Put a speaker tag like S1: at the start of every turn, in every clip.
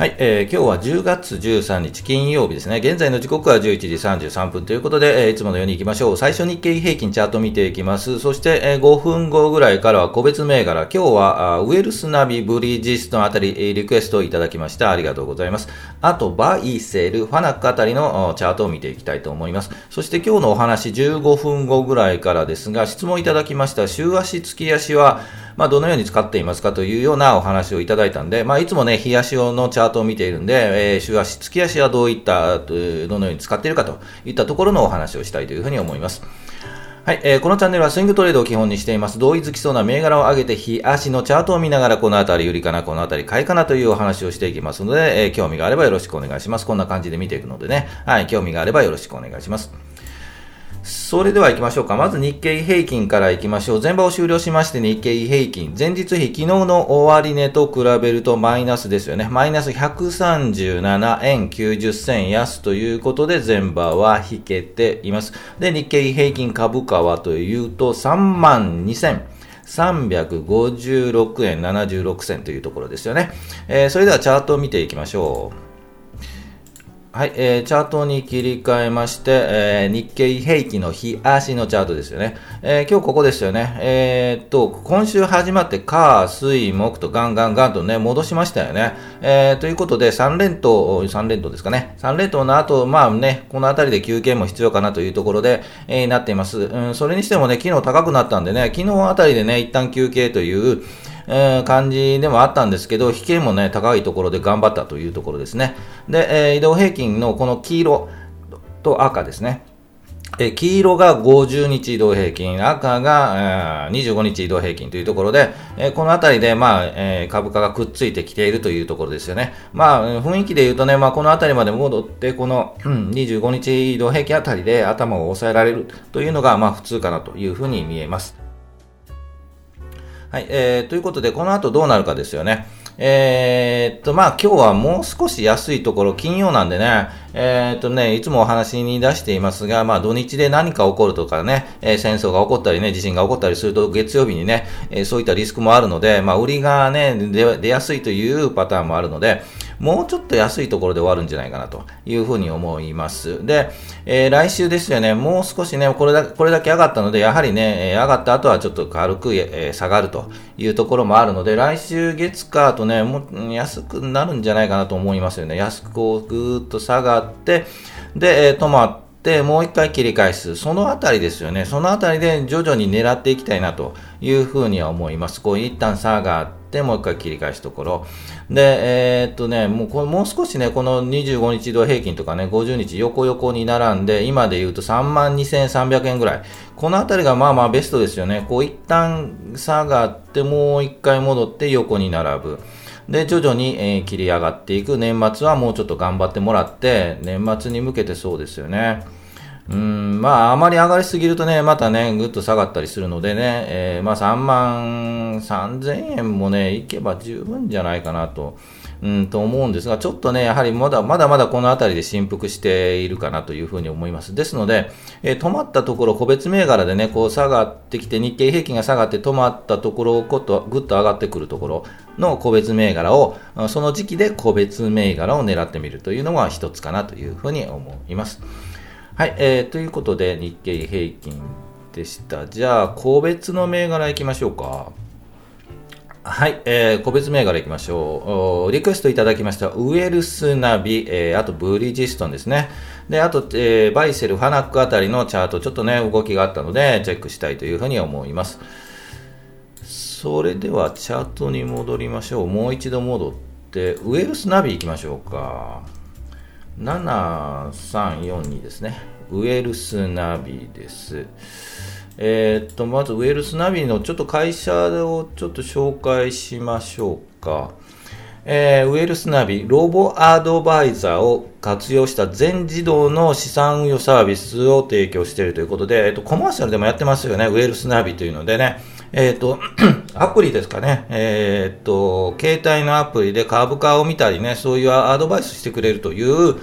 S1: はい、えー、今日は10月13日金曜日ですね。現在の時刻は11時33分ということで、えー、いつものように行きましょう。最初日経平均チャート見ていきます。そして、えー、5分後ぐらいからは個別銘柄。今日はあウェルスナビ、ブリヂストンあたり、えー、リクエストをいただきました。ありがとうございます。あと、バイセル、ファナックあたりのチャートを見ていきたいと思います。そして今日のお話15分後ぐらいからですが、質問いただきました週足、月足は、まあ、どのように使っていますかというようなお話をいただいたんで、まあ、いつもね、日足用のチャートを見ているんで、えー、週足、月足はどういった、どのように使っているかといったところのお話をしたいというふうに思います。はい、えー、このチャンネルはスイングトレードを基本にしています。同意づきそうな銘柄を上げて、日足のチャートを見ながら、このあたり売りかな、このあたり買いかなというお話をしていきますので、えー、興味があればよろしくお願いします。こんな感じで見ていくのでね、はい、興味があればよろしくお願いします。それでは行きましょうか。まず日経平均から行きましょう。前場を終了しまして日経平均。前日比、昨日の終値と比べるとマイナスですよね。マイナス137円90銭安ということで前場は引けています。で、日経平均株価はというと3万2000。356円76銭というところですよね。えー、それではチャートを見ていきましょう。はい、えー、チャートに切り替えまして、えー、日経平均の日足のチャートですよね。えー、今日ここですよね。えー、っと、今週始まって、火、水、木とガンガンガンとね、戻しましたよね。えー、ということで、3連投、3連投ですかね。3連投の後、まあね、このあたりで休憩も必要かなというところで、えー、なっています。うん、それにしてもね、昨日高くなったんでね、昨日あたりでね、一旦休憩という、えー、感じでもあったんですけど、引けもね、高いところで頑張ったというところですね。で、えー、移動平均のこの黄色と赤ですね。え黄色が50日移動平均、赤が、えー、25日移動平均というところで、え、このあたりで、まあえ、株価がくっついてきているというところですよね。まあ、雰囲気で言うとね、まあ、このあたりまで戻って、この、うん、25日移動平均あたりで頭を抑えられるというのが、まあ、普通かなというふうに見えます。はい、えー、ということで、この後どうなるかですよね。えー、っと、まあ今日はもう少し安いところ、金曜なんでね、えー、っとね、いつもお話に出していますが、まあ土日で何か起こるとかね、えー、戦争が起こったりね、地震が起こったりすると月曜日にね、えそういったリスクもあるので、まあ売りがね、出やすいというパターンもあるので、もうちょっと安いところで終わるんじゃないかなというふうに思います。で、えー、来週ですよね、もう少しね、これだけこれだけ上がったので、やはりねえ、上がった後はちょっと軽く、えー、下がるというところもあるので、来週月火とね、もう安くなるんじゃないかなと思いますよね。安くこうぐーっと下がって、で、えー、止まって、もう一回切り返す。そのあたりですよね。そのあたりで徐々に狙っていきたいなというふうには思います。こう一旦下がって、もう一回切り返すところ。で、えー、っとね、もうこもう少しね、この25日移動平均とかね、50日横横に並んで、今で言うと32,300円ぐらい。このあたりがまあまあベストですよね。こう一旦下がって、もう一回戻って横に並ぶ。で、徐々に、えー、切り上がっていく。年末はもうちょっと頑張ってもらって、年末に向けてそうですよね。うん、まあ、あまり上がりすぎるとね、またね、ぐっと下がったりするのでね、えー、まあ、3万3000円もね、いけば十分じゃないかなと、うん、と思うんですが、ちょっとね、やはりまだまだまだこの辺りで振幅しているかなというふうに思います。ですので、えー、止まったところ、個別銘柄でね、こう下がってきて、日経平均が下がって止まったところをこと、ぐっと上がってくるところの個別銘柄を、その時期で個別銘柄を狙ってみるというのが一つかなというふうに思います。はい、えー、ということで日経平均でした。じゃあ、個別の銘柄いきましょうか。はい、えー、個別銘柄いきましょう。リクエストいただきました。ウェルスナビ、えー、あとブリヂストンですね。で、あと、えー、バイセル、ファナックあたりのチャート、ちょっとね、動きがあったので、チェックしたいというふうに思います。それでは、チャートに戻りましょう。もう一度戻って、ウェルスナビいきましょうか。7342ですね。ウェルスナビです。えー、っと、まずウェルスナビのちょっと会社をちょっと紹介しましょうか。えー、ウェルスナビ、ロボアドバイザーを活用した全自動の資産運用サービスを提供しているということで、えっと、コマーシャルでもやってますよね、ウェルスナビというのでね、えっ、と、アプリですかね、えっ、と、携帯のアプリで株価を見たりね、そういうアドバイスしてくれるという、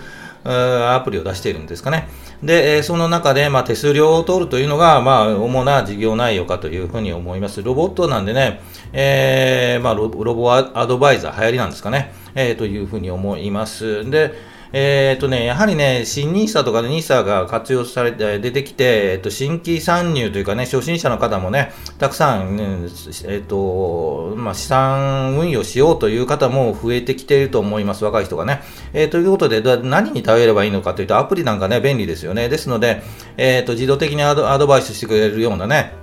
S1: アプリを出しているんですかね。で、その中で、まあ、手数料を取るというのが、まあ、主な事業内容かというふうに思います。ロボットなんでね、えー、まあロ、ロボアドバイザー、流行りなんですかね、えー、というふうに思います。で、えっ、ー、とね、やはりね、新 NISA とかで NISA が活用されて、出てきて、えっ、ー、と、新規参入というかね、初心者の方もね、たくさん、ね、えっ、ー、と、まあ、資産運用しようという方も増えてきていると思います、若い人がね。えー、ということで、何に頼ればいいのかというと、アプリなんかね、便利ですよね。ですので、えっ、と、自動的にアドアドバイスしてくれるようなね、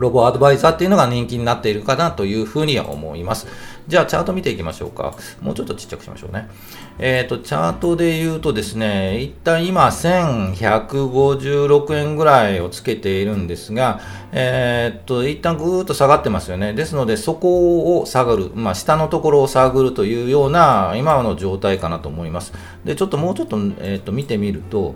S1: ロボアドバイザーっていうのが人気になっているかなというふうに思います。じゃあ、チャート見ていきましょうか。もうちょっとちっちゃくしましょうね。えっ、ー、と、チャートで言うとですね、一旦今、1156円ぐらいをつけているんですが、えっ、ー、と、一旦ぐーっと下がってますよね。ですので、そこを下がる、まあ、下のところを探るというような、今の状態かなと思います。で、ちょっともうちょっと、えっ、ー、と、見てみると、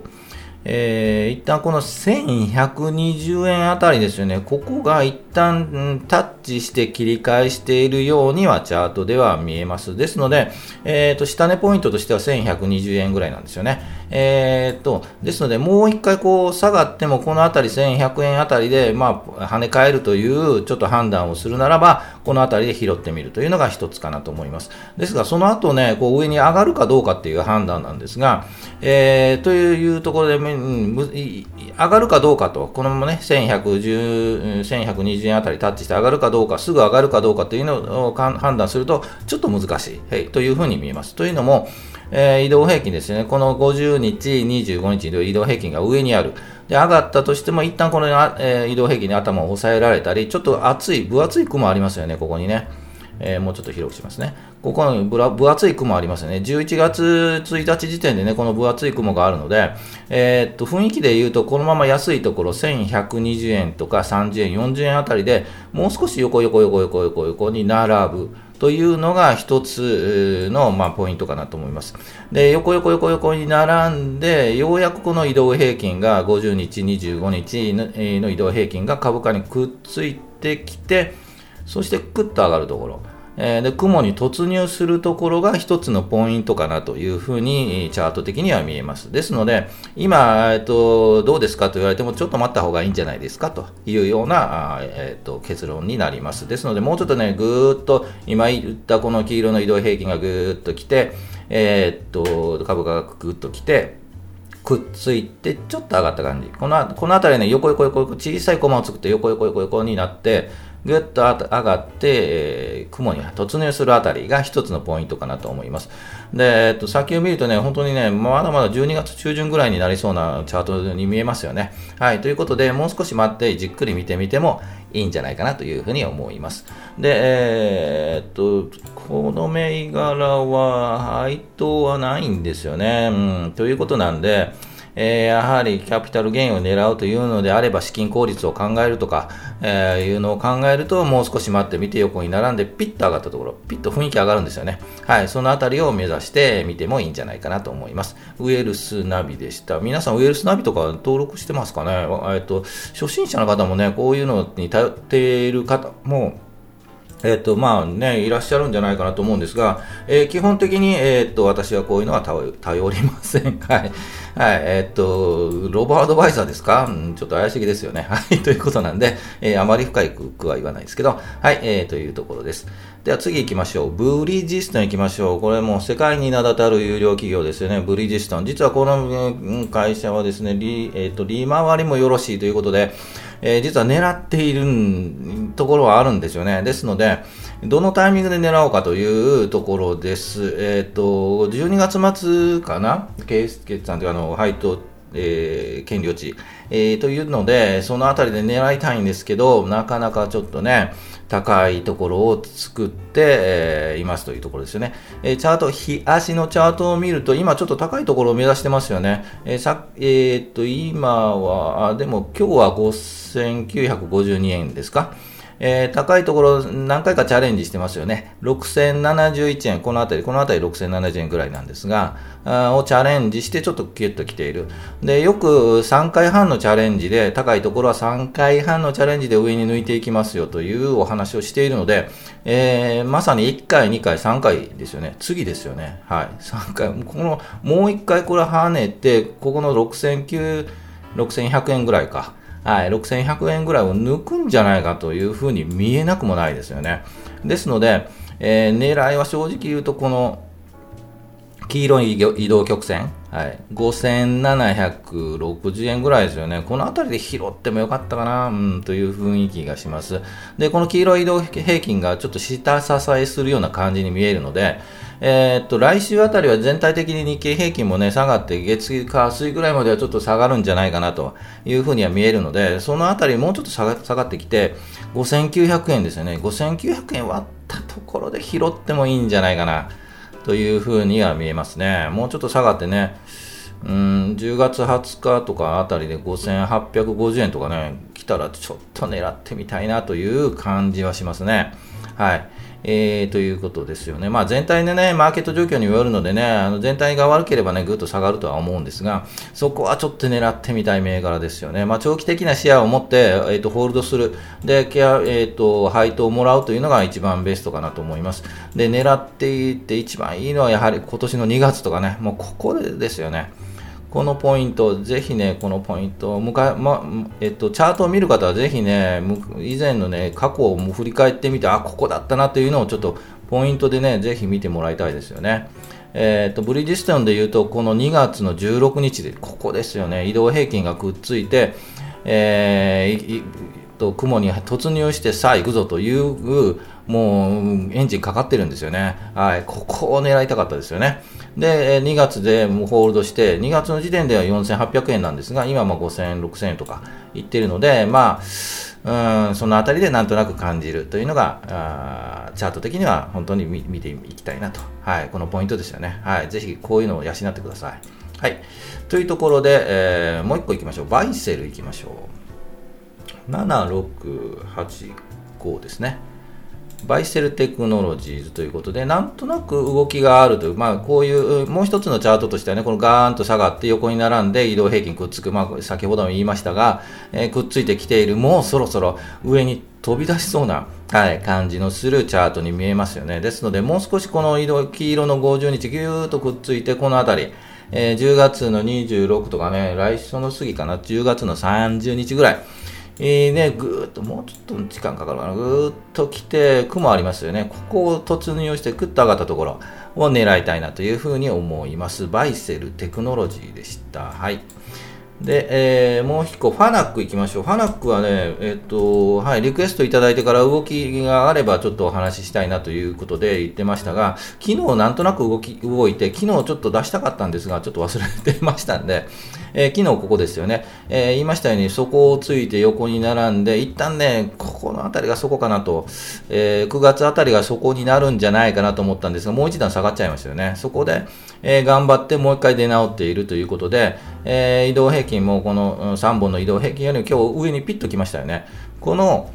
S1: えー、一旦この1120円あたりですよね、ここが一旦、タッチして切り返しているようにはチャートでは見えます。ですので、えーと、下値ポイントとしては1120円ぐらいなんですよね。えーと、ですので、もう一回こう下がっても、このあたり1100円あたりで、まあ、跳ね返るというちょっと判断をするならば、このあたりで拾ってみるというのが一つかなと思います。ですが、その後ね、こう上に上がるかどうかっていう判断なんですが、えー、というところで、上がるかどうかと、このままね、1110、1120円あたりタッチして上がるかどうか、すぐ上がるかどうかというのを判断すると、ちょっと難しい、はい、というふうに見えます。というのも、えー、移動平均ですね、この50日、25日移動平均が上にある。で、上がったとしても、一旦この、えー、移動平均に頭を押さえられたり、ちょっと厚い、分厚い雲ありますよね、ここにね。えー、もうちょっと広くしますね。ここの分厚い雲ありますよね。11月1日時点でね、この分厚い雲があるので、えー、っと、雰囲気で言うと、このまま安いところ、1120円とか30円、40円あたりで、もう少し横横横横横横に並ぶ。というのが一つの、まあ、ポイントかなと思います。で、横横横横に並んで、ようやくこの移動平均が50日、25日の移動平均が株価にくっついてきて、そしてクッと上がるところ。えー、で雲に突入するところが一つのポイントかなというふうにチャート的には見えます。ですので、今、えっと、どうですかと言われてもちょっと待った方がいいんじゃないですかというような、えっと、結論になります。ですので、もうちょっとね、ぐーっと今言ったこの黄色の移動平均がぐーっと来て、えー、っと、株価がぐーっと来て、くっついて、ちょっと上がった感じ。この、この辺りね、横横横横、小さいコマを作って横横横横になって、ぐっと上がって、えー、雲に突入するあたりが一つのポイントかなと思います。で、えっと、先を見るとね、本当にね、まだまだ12月中旬ぐらいになりそうなチャートに見えますよね。はい、ということで、もう少し待ってじっくり見てみてもいいんじゃないかなというふうに思います。で、えー、っと、この銘柄は配当はないんですよね。うん、ということなんで、えー、やはりキャピタルゲインを狙うというのであれば資金効率を考えるとか、えー、いうのを考えるともう少し待ってみて横に並んでピッと上がったところ、ピッと雰囲気上がるんですよね。はい、そのあたりを目指してみてもいいんじゃないかなと思います。ウェルスナビでした。皆さんウェルスナビとか登録してますかね？えっと、初心者の方もね、こういうのに頼っている方もえっ、と、まあね、いらっしゃるんじゃないかなと思うんですが、えー、基本的に、えっ、と、私はこういうのは頼りません。はい。はい、えっ、と、ロボアドバイザーですか、うん、ちょっと怪しげですよね。はい、ということなんで、え、あまり深いくは言わないですけど、はい、えー、というところです。では次行きましょう。ブリヂストン行きましょう。これも世界に名だたる有料企業ですよね。ブリヂストン。実はこの会社はですね、利、えっ、と、利回りもよろしいということで、えー、実は狙っているところはあるんですよね。ですので、どのタイミングで狙おうかというところです。えっ、ー、と、12月末かな？圭さんという、あの、配当、えー、権利落ち、えー、というので、そのあたりで狙いたいんですけど、なかなかちょっとね、高いところを作って、えー、いますというところですよね。え、チャート、日足のチャートを見ると、今ちょっと高いところを目指してますよね。え、さえー、っと、今は、あ、でも今日は5952円ですか。えー、高いところ何回かチャレンジしてますよね。6071円、このあたり、このあたり6070円ぐらいなんですが、をチャレンジしてちょっとキュッと来ている。で、よく3回半のチャレンジで、高いところは3回半のチャレンジで上に抜いていきますよというお話をしているので、えー、まさに1回、2回、3回ですよね。次ですよね。はい。3回、この、もう1回これ跳ねて、ここの6900、6100円ぐらいか。はい、6100円ぐらいを抜くんじゃないかというふうに見えなくもないですよね。ですので、えー、狙いは正直言うと、この黄色い移動曲線、はい、5760円ぐらいですよね。この辺りで拾ってもよかったかな、うん、という雰囲気がします。で、この黄色い移動平均がちょっと下支えするような感じに見えるので、えー、っと、来週あたりは全体的に日経平均もね、下がって、月火水ぐらいまではちょっと下がるんじゃないかなというふうには見えるので、そのあたりもうちょっと下がってきて、5900円ですよね。5900円割ったところで拾ってもいいんじゃないかな、というふうには見えますね。もうちょっと下がってね、うん、10月20日とかあたりで5850円とかね、来たらちょっと狙ってみたいなという感じはしますね。はい。えー、ということですよね。まあ、全体でね、マーケット状況によるのでね、あの全体が悪ければね、ぐっと下がるとは思うんですが、そこはちょっと狙ってみたい銘柄ですよね。まあ、長期的な視野を持って、えっ、ー、と、ホールドする。で、ケア、えっ、ー、と、配当をもらうというのが一番ベストかなと思います。で、狙っていって一番いいのはやはり今年の2月とかね、もうここでですよね。このポイント、ぜひね、このポイント、むかまえっと、チャートを見る方はぜひね、以前のね、過去を振り返ってみて、あ、ここだったなというのをちょっとポイントでね、ぜひ見てもらいたいですよね。えー、っと、ブリヂストンで言うと、この2月の16日で、ここですよね、移動平均がくっついて、えー、と雲に突入してさあ行くぞというもうエンジンかかってるんですよね。はい、ここを狙いたかったですよね。で、2月でホールドして、2月の時点では4800円なんですが、今も5000円、6000円とかいってるので、まあ、うん、そのあたりでなんとなく感じるというのが、あチャート的には本当に見ていきたいなと。はい、このポイントですよね。はい、ぜひこういうのを養ってください。はい。というところで、えー、もう一個いきましょう。バイセルいきましょう。7685ですね。バイセルテクノロジーズということで、なんとなく動きがあるという、まあ、こういう、もう一つのチャートとしてはね、このガーンと下がって横に並んで移動平均くっつく、まあ、先ほども言いましたが、えー、くっついてきている、もうそろそろ上に飛び出しそうな、はい、感じのするチャートに見えますよね。ですので、もう少しこの移動、黄色の50日ぎゅーっとくっついて、この辺り、えー、10月の26とかね、来週の過ぎかな、10月の30日ぐらい、えー、ね、ぐーっと、もうちょっと時間かかるかな、ぐーっと来て、雲ありますよね。ここを突入して、ぐっと上がったところを狙いたいなというふうに思います。バイセルテクノロジーでした。はい。で、えー、もう一個、ファナック行きましょう。ファナックはね、えっ、と、はい、リクエストいただいてから動きがあればちょっとお話ししたいなということで言ってましたが、昨日なんとなく動き、動いて、昨日ちょっと出したかったんですが、ちょっと忘れてましたんで、えー、昨日ここですよね、えー、言いましたように、底をついて横に並んで、一旦ね、ここの辺りが底かなと、えー、9月あたりが底になるんじゃないかなと思ったんですが、もう一段下がっちゃいましたよね。そこで、え頑張ってもう一回出直っているということで、え移動平均もこの3本の移動平均より今日上にピッときましたよね。この、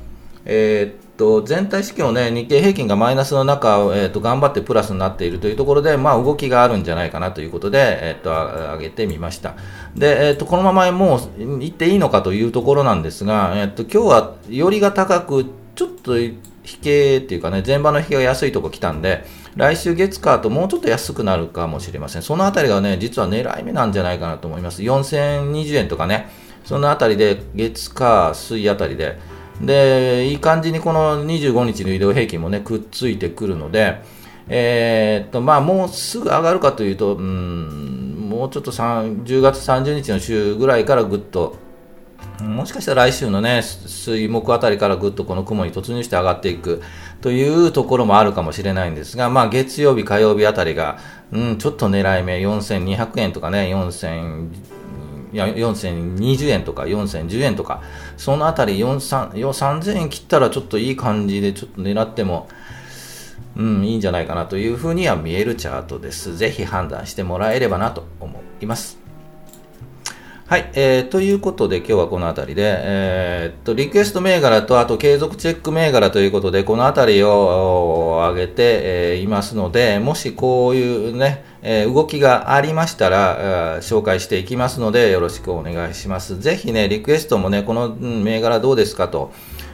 S1: えーと、全体指標ね、日経平均がマイナスの中、えーと、頑張ってプラスになっているというところで、まあ、動きがあるんじゃないかなということで、えーと、上げてみました。で、えーと、このままもう行っていいのかというところなんですが、えー、と今日はよりが高く、ちょっと引けっていうかね、前場の引けが安いとこ来たんで、来週月火ともうちょっと安くなるかもしれません。そのあたりがね、実は狙い目なんじゃないかなと思います。4020円とかね、そのあたりで月火水あたりで、で、いい感じにこの25日の移動平均もね、くっついてくるので、えー、っと、まあ、もうすぐ上がるかというと、うん、もうちょっと10月30日の週ぐらいからぐっと、もしかしたら来週のね、水木あたりからぐっとこの雲に突入して上がっていくというところもあるかもしれないんですが、まあ、月曜日、火曜日あたりが、うん、ちょっと狙い目、4200円とかね、4000、いや4020円とか4010円とか、そのあたり3000円切ったらちょっといい感じでちょっと狙っても、うん、いいんじゃないかなというふうには見えるチャートです。ぜひ判断してもらえればなと思います。はい、えー、ということで今日はこの辺りで、えー、っと、リクエスト銘柄と、あと継続チェック銘柄ということで、この辺りを上げて、えー、いますので、もしこういうね、えー、動きがありましたら、紹介していきますので、よろしくお願いします。ぜひね、リクエストもね、この銘柄どうですかと、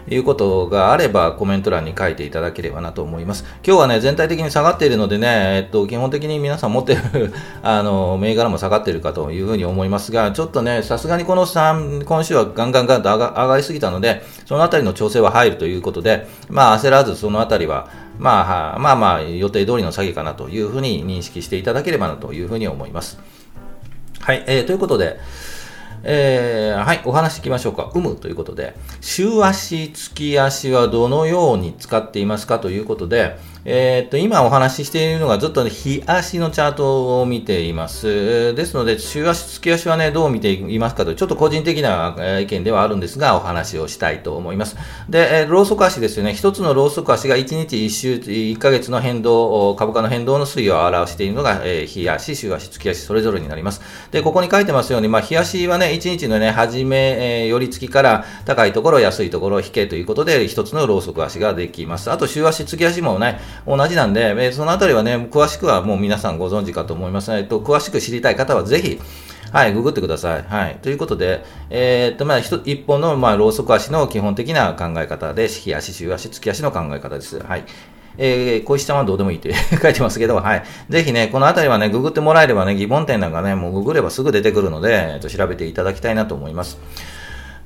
S1: いうことがあればコメント欄に書いていただければなと思います。今日はね、全体的に下がっているのでね、えっと、基本的に皆さん持ってる あの、銘柄も下がっているかというふうに思いますが、ちょっとね、さすがにこの3、今週はガンガンガンと上が上がりすぎたので、そのあたりの調整は入るということで、まあ焦らずそのあたりは、まあ、まあまあ予定通りの下げかなというふうに認識していただければなというふうに思います。はい、えー、ということで、えー、はい、お話聞きましょうか。うむということで、週足、月足はどのように使っていますかということで、えー、っと、今お話ししているのがずっと、ね、日足のチャートを見ています。ですので、週足、月足はね、どう見ていますかと、ちょっと個人的な意見ではあるんですが、お話をしたいと思います。で、えローソク足ですよね。一つのローソク足が1日1週、1ヶ月の変動、株価の変動の推移を表しているのが、えー、日足、週足、月足、それぞれになります。で、ここに書いてますように、まあ、日足はね、1日のね、初め、えー、寄り付きから高いところ、安いところ引けということで、一つのローソク足ができます。あと、週足、月足もね、同じなんで、えそのあたりはね、詳しくはもう皆さんご存知かと思います。えっと、詳しく知りたい方はぜひ、はい、ググってください。はい。ということで、えー、っと、まあ、一本の、まあ、ローソク足の基本的な考え方で、日足、週足、月足の考え方です。はい。えー、小石ちゃんはどうでもいいって 書いてますけど、はい。ぜひね、このあたりはね、ググってもらえればね、疑問点なんかね、もうググればすぐ出てくるので、えっと、調べていただきたいなと思います。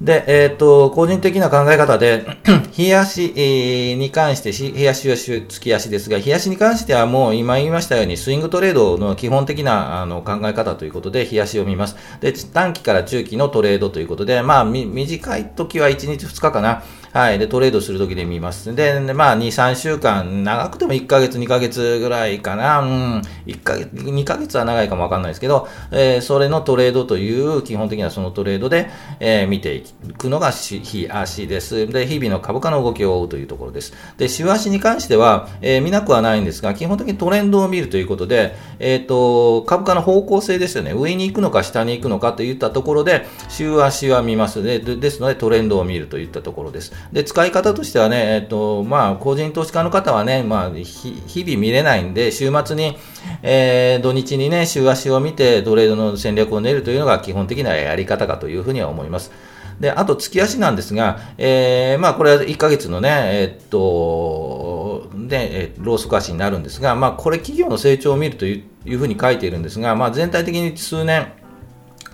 S1: で、えっ、と、個人的な考え方で、冷やし、に関して、冷やしは月足ですが、冷やしに関してはもう今言いましたように、スイングトレードの基本的なあの考え方ということで、冷やしを見ます。で、短期から中期のトレードということで、まあ、短い時は1日2日かな。はい。で、トレードするときで見ます。で、まあ、2、3週間、長くても1ヶ月、2ヶ月ぐらいかな。うん。1ヶ月、2ヶ月は長いかもわかんないですけど、えー、それのトレードという、基本的なそのトレードで、えー、見ていくのが日足です。で、日々の株価の動きを追うというところです。で、週足に関しては、えー、見なくはないんですが、基本的にトレンドを見るということで、えっ、ー、と、株価の方向性ですよね。上に行くのか下に行くのかといったところで、週足は見ますで。ですので、トレンドを見るといったところです。で、使い方としてはね、えっと、まあ、個人投資家の方はね、まあ、日々見れないんで、週末に、えー、土日にね、週足を見てトレードの戦略を練るというのが基本的なやり方かというふうには思います。で、あと月足なんですが、えー、まあこれは1ヶ月のね、え、っと、で、ローソク足になるんですが、まあこれ企業の成長を見るというふうに書いているんですが、まあ全体的に数年、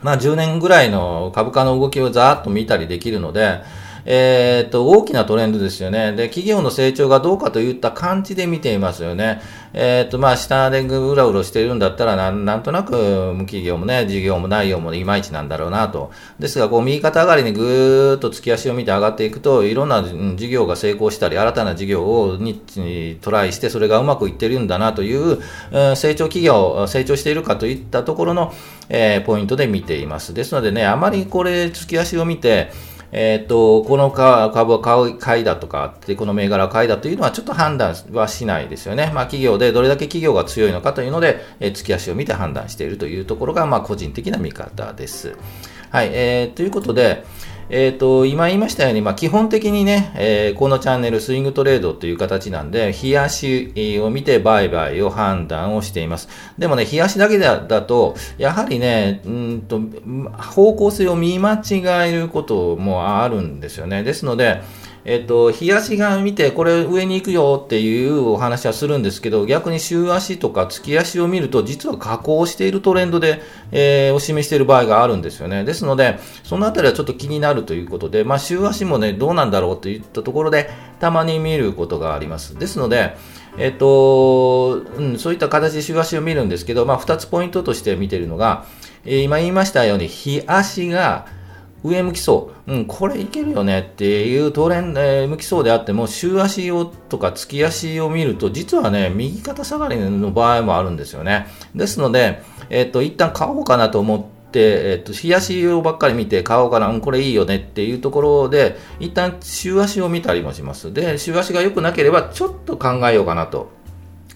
S1: まあ10年ぐらいの株価の動きをざーっと見たりできるので、えー、っと、大きなトレンドですよね。で、企業の成長がどうかといった感じで見ていますよね。えー、っと、まあ、下でうろうろしているんだったらな、なんとなく、企業もね、事業も内容もいまいちなんだろうなと。ですが、こう、右肩上がりにぐーっと月足を見て上がっていくと、いろんな事業が成功したり、新たな事業をにトライして、それがうまくいってるんだなという、成長企業、成長しているかといったところの、えー、ポイントで見ています。ですのでね、あまりこれ、月足を見て、えっ、と、この株を買う、買いだとか、この銘柄を買いだというのはちょっと判断はしないですよね。まあ企業でどれだけ企業が強いのかというので、えー、月足を見て判断しているというところが、まあ個人的な見方です。はい、えー、ということで、えっ、ー、と、今言いましたように、まあ、基本的にね、えー、このチャンネル、スイングトレードという形なんで、冷やしを見て売買を判断をしています。でもね、冷やしだけだと、やはりね、うんと、方向性を見間違えることもあるんですよね。ですので、えっと、日足が見て、これ上に行くよっていうお話はするんですけど、逆に週足とか月足を見ると、実は下降しているトレンドで、えー、お示している場合があるんですよね。ですので、そのあたりはちょっと気になるということで、まあ、週足もね、どうなんだろうといったところで、たまに見ることがあります。ですので、えっと、うん、そういった形で週足を見るんですけど、まあ、2つポイントとして見ているのが、えー、今言いましたように、日足が、上向きそう、うん、これいけるよねっていうトレンド、えー、向きそうであっても、週足をとか月足を見ると、実はね、右肩下がりの場合もあるんですよね。ですので、えっ、と、一旦買おうかなと思って、えっと、日足をばっかり見て買おうかな、うん、これいいよねっていうところで、一旦週足を見たりもします。で、週足が良くなければ、ちょっと考えようかなと。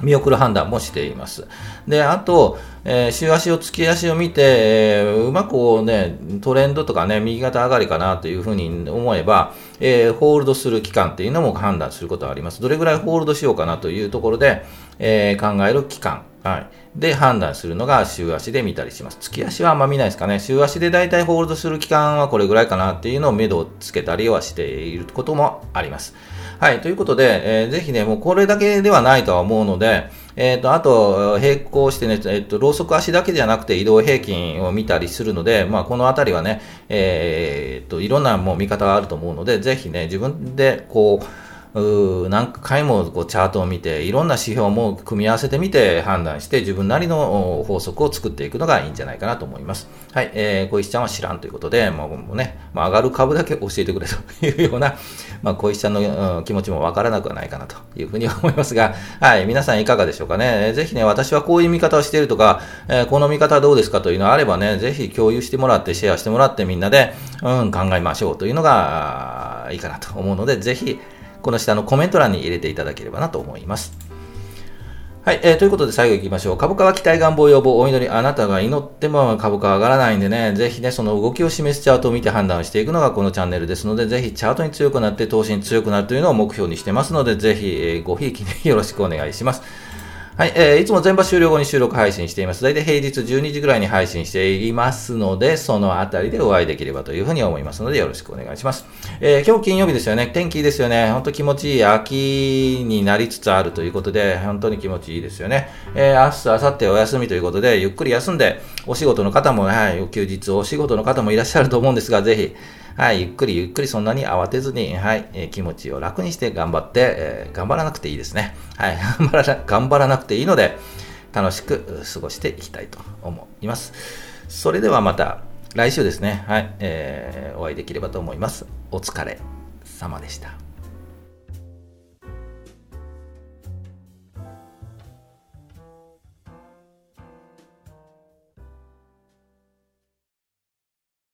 S1: 見送る判断もしています。で、あと、えー、週足を、月足を見て、えー、うまくこうね、トレンドとかね、右肩上がりかなというふうに思えば、えー、ホールドする期間っていうのも判断することがあります。どれぐらいホールドしようかなというところで、えー、考える期間。はい。で、判断するのが週足で見たりします。月足はあんま見ないですかね。週足で大体ホールドする期間はこれぐらいかなっていうのを目処をつけたりはしていることもあります。はい。ということで、えー、ぜひね、もうこれだけではないとは思うので、えっ、ー、と、あと、並行してね、えっ、ー、と、ローソク足だけじゃなくて移動平均を見たりするので、まあ、このあたりはね、えっ、と、いろんなもう見方があると思うので、ぜひね、自分で、こう、何回もこうチャートを見て、いろんな指標も組み合わせてみて判断して、自分なりの法則を作っていくのがいいんじゃないかなと思います。はい、えー、小石ちゃんは知らんということで、もうね、まあ、上がる株だけ教えてくれというような、まあ、小石ちゃんの気持ちもわからなくはないかなというふうに思いますが、はい、皆さんいかがでしょうかね。ぜひね、私はこういう見方をしているとか、えー、この見方はどうですかというのがあればね、ぜひ共有してもらって、シェアしてもらってみんなで、うん、考えましょうというのがいいかなと思うので、ぜひ、この下のコメント欄に入れていただければなと思います。はい、えー、ということで最後行きましょう。株価は期待願望要望お祈り。あなたが祈っても株価は上がらないんでね、ぜひね、その動きを示すチャートを見て判断していくのがこのチャンネルですので、ぜひチャートに強くなって投資に強くなるというのを目標にしてますので、ぜひ、えー、ごひいきによろしくお願いします。はい、えー、いつも全場終了後に収録配信しています。大体平日12時ぐらいに配信していますので、そのあたりでお会いできればというふうに思いますので、よろしくお願いします。えー、今日金曜日ですよね。天気いいですよね。本当気持ちいい秋になりつつあるということで、本当に気持ちいいですよね。えー、明日、明後日お休みということで、ゆっくり休んで、お仕事の方も、はい、休日お仕事の方もいらっしゃると思うんですが、ぜひ、はい、ゆっくりゆっくりそんなに慌てずに、はい、えー、気持ちを楽にして頑張って、えー、頑張らなくていいですね。はい、頑張ら頑張らなくていいので、楽しく過ごしていきたいと思います。それではまた来週ですね、はい、えー、お会いできればと思います。お疲れ様でした。